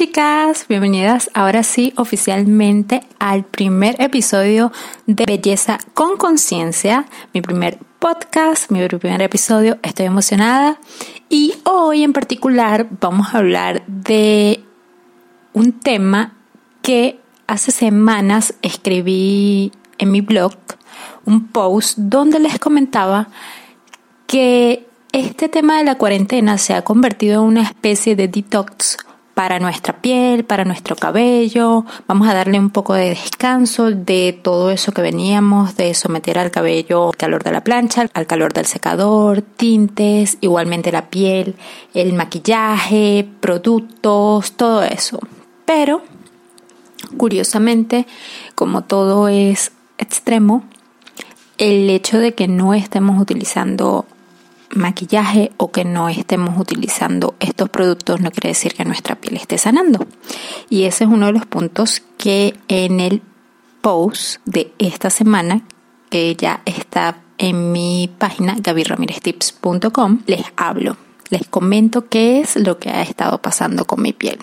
chicas, bienvenidas ahora sí oficialmente al primer episodio de Belleza con Conciencia, mi primer podcast, mi primer episodio, estoy emocionada. Y hoy en particular vamos a hablar de un tema que hace semanas escribí en mi blog un post donde les comentaba que este tema de la cuarentena se ha convertido en una especie de detox para nuestra piel, para nuestro cabello. Vamos a darle un poco de descanso de todo eso que veníamos de someter al cabello al calor de la plancha, al calor del secador, tintes, igualmente la piel, el maquillaje, productos, todo eso. Pero, curiosamente, como todo es extremo, el hecho de que no estemos utilizando maquillaje o que no estemos utilizando estos productos no quiere decir que nuestra piel esté sanando. Y ese es uno de los puntos que en el post de esta semana, que ya está en mi página gabyramireztips.com, les hablo. Les comento qué es lo que ha estado pasando con mi piel.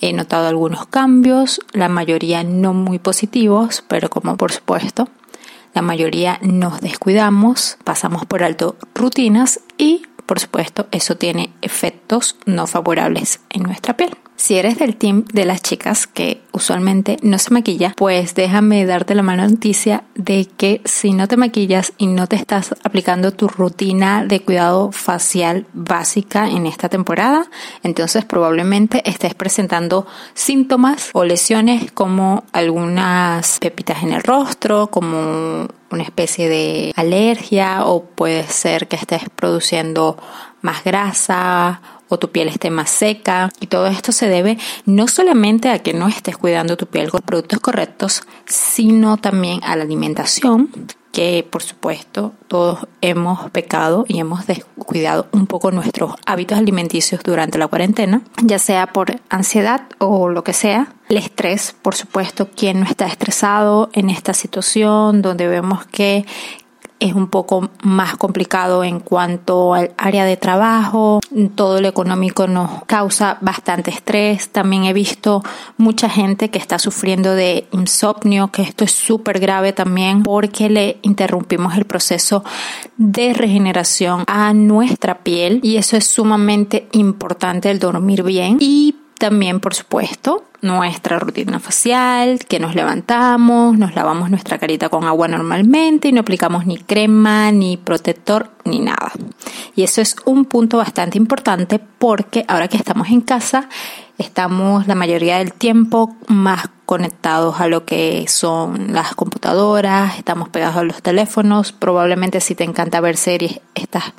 He notado algunos cambios, la mayoría no muy positivos, pero como por supuesto la mayoría nos descuidamos, pasamos por alto rutinas y, por supuesto, eso tiene efectos no favorables en nuestra piel. Si eres del team de las chicas que usualmente no se maquilla, pues déjame darte la mala noticia de que si no te maquillas y no te estás aplicando tu rutina de cuidado facial básica en esta temporada, entonces probablemente estés presentando síntomas o lesiones como algunas pepitas en el rostro, como una especie de alergia o puede ser que estés produciendo más grasa o tu piel esté más seca. Y todo esto se debe no solamente a que no estés cuidando tu piel con productos correctos, sino también a la alimentación que por supuesto todos hemos pecado y hemos descuidado un poco nuestros hábitos alimenticios durante la cuarentena, ya sea por ansiedad o lo que sea. El estrés, por supuesto, quien no está estresado en esta situación donde vemos que es un poco más complicado en cuanto al área de trabajo, todo lo económico nos causa bastante estrés, también he visto mucha gente que está sufriendo de insomnio, que esto es súper grave también porque le interrumpimos el proceso de regeneración a nuestra piel y eso es sumamente importante el dormir bien. Y también, por supuesto, nuestra rutina facial, que nos levantamos, nos lavamos nuestra carita con agua normalmente y no aplicamos ni crema, ni protector, ni nada. Y eso es un punto bastante importante porque ahora que estamos en casa, estamos la mayoría del tiempo más conectados a lo que son las computadoras, estamos pegados a los teléfonos, probablemente si te encanta ver series, estás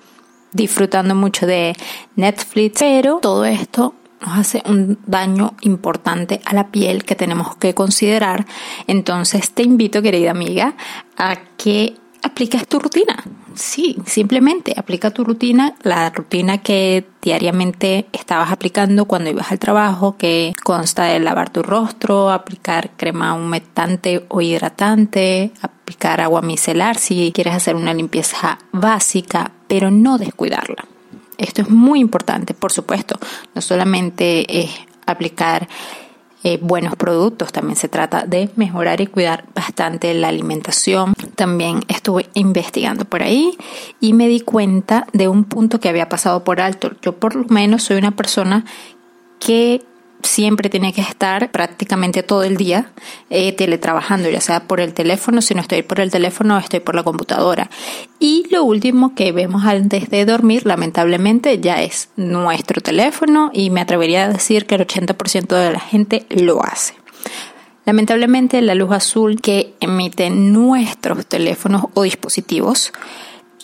disfrutando mucho de Netflix, pero todo esto nos hace un daño importante a la piel que tenemos que considerar. Entonces te invito, querida amiga, a que apliques tu rutina. Sí, simplemente aplica tu rutina, la rutina que diariamente estabas aplicando cuando ibas al trabajo, que consta de lavar tu rostro, aplicar crema humectante o hidratante, aplicar agua micelar si quieres hacer una limpieza básica, pero no descuidarla. Esto es muy importante, por supuesto. No solamente es aplicar eh, buenos productos, también se trata de mejorar y cuidar bastante la alimentación. También estuve investigando por ahí y me di cuenta de un punto que había pasado por alto. Yo por lo menos soy una persona que siempre tiene que estar prácticamente todo el día eh, teletrabajando, ya sea por el teléfono, si no estoy por el teléfono, estoy por la computadora. Y lo último que vemos antes de dormir, lamentablemente, ya es nuestro teléfono y me atrevería a decir que el 80% de la gente lo hace. Lamentablemente, la luz azul que emiten nuestros teléfonos o dispositivos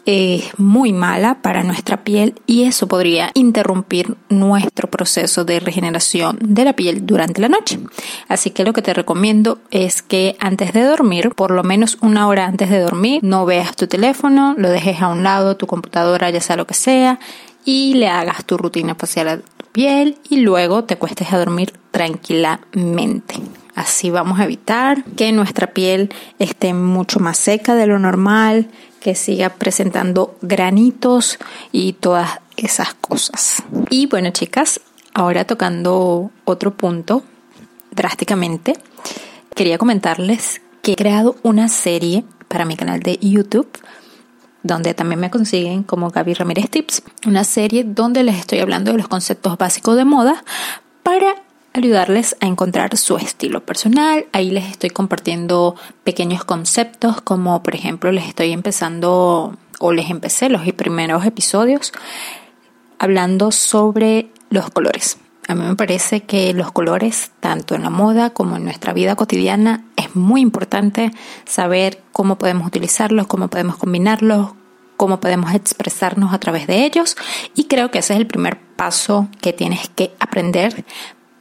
es muy mala para nuestra piel y eso podría interrumpir nuestro proceso de regeneración de la piel durante la noche. Así que lo que te recomiendo es que antes de dormir, por lo menos una hora antes de dormir, no veas tu teléfono, lo dejes a un lado, tu computadora, ya sea lo que sea, y le hagas tu rutina facial a tu piel y luego te cuestes a dormir tranquilamente. Así vamos a evitar que nuestra piel esté mucho más seca de lo normal, que siga presentando granitos y todas esas cosas. Y bueno, chicas, ahora tocando otro punto drásticamente, quería comentarles que he creado una serie para mi canal de YouTube donde también me consiguen como Gaby Ramírez Tips, una serie donde les estoy hablando de los conceptos básicos de moda para ayudarles a encontrar su estilo personal. Ahí les estoy compartiendo pequeños conceptos como por ejemplo les estoy empezando o les empecé los primeros episodios hablando sobre los colores. A mí me parece que los colores, tanto en la moda como en nuestra vida cotidiana, es muy importante saber cómo podemos utilizarlos, cómo podemos combinarlos, cómo podemos expresarnos a través de ellos. Y creo que ese es el primer paso que tienes que aprender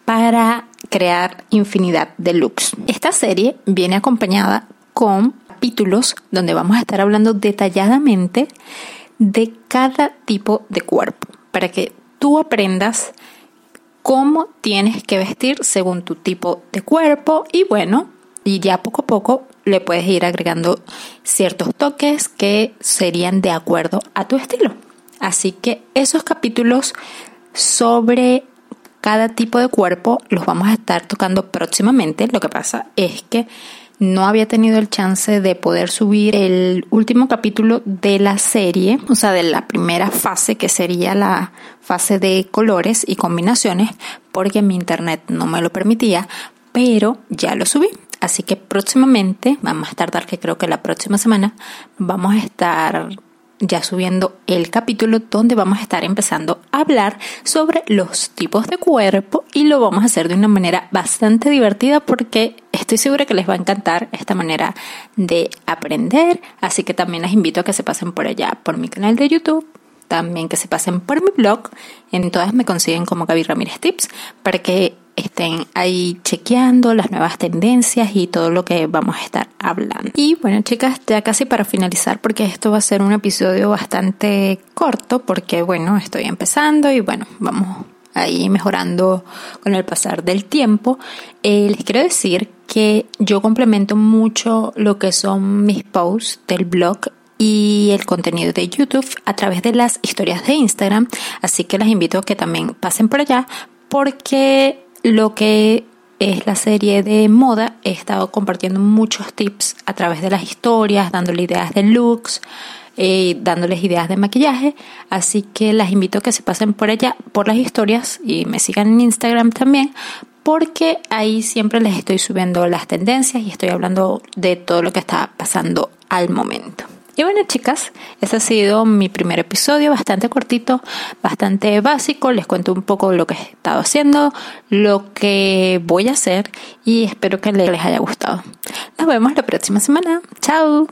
para crear infinidad de looks. Esta serie viene acompañada con capítulos donde vamos a estar hablando detalladamente de cada tipo de cuerpo para que tú aprendas cómo tienes que vestir según tu tipo de cuerpo y bueno, y ya poco a poco le puedes ir agregando ciertos toques que serían de acuerdo a tu estilo. Así que esos capítulos sobre cada tipo de cuerpo los vamos a estar tocando próximamente. Lo que pasa es que no había tenido el chance de poder subir el último capítulo de la serie, o sea, de la primera fase, que sería la fase de colores y combinaciones, porque mi internet no me lo permitía, pero ya lo subí. Así que próximamente, a tardar que creo que la próxima semana, vamos a estar ya subiendo el capítulo donde vamos a estar empezando a hablar sobre los tipos de cuerpo y lo vamos a hacer de una manera bastante divertida porque estoy segura que les va a encantar esta manera de aprender, así que también les invito a que se pasen por allá por mi canal de YouTube también que se pasen por mi blog. En todas me consiguen como Gaby Ramírez Tips para que estén ahí chequeando las nuevas tendencias y todo lo que vamos a estar hablando. Y bueno, chicas, ya casi para finalizar, porque esto va a ser un episodio bastante corto, porque bueno, estoy empezando y bueno, vamos ahí mejorando con el pasar del tiempo. Eh, les quiero decir que yo complemento mucho lo que son mis posts del blog y el contenido de YouTube a través de las historias de Instagram. Así que les invito a que también pasen por allá porque lo que es la serie de moda, he estado compartiendo muchos tips a través de las historias, dándole ideas de looks, eh, dándoles ideas de maquillaje. Así que las invito a que se pasen por allá, por las historias y me sigan en Instagram también, porque ahí siempre les estoy subiendo las tendencias y estoy hablando de todo lo que está pasando al momento. Y bueno, chicas, ese ha sido mi primer episodio, bastante cortito, bastante básico. Les cuento un poco lo que he estado haciendo, lo que voy a hacer y espero que les haya gustado. Nos vemos la próxima semana. Chao.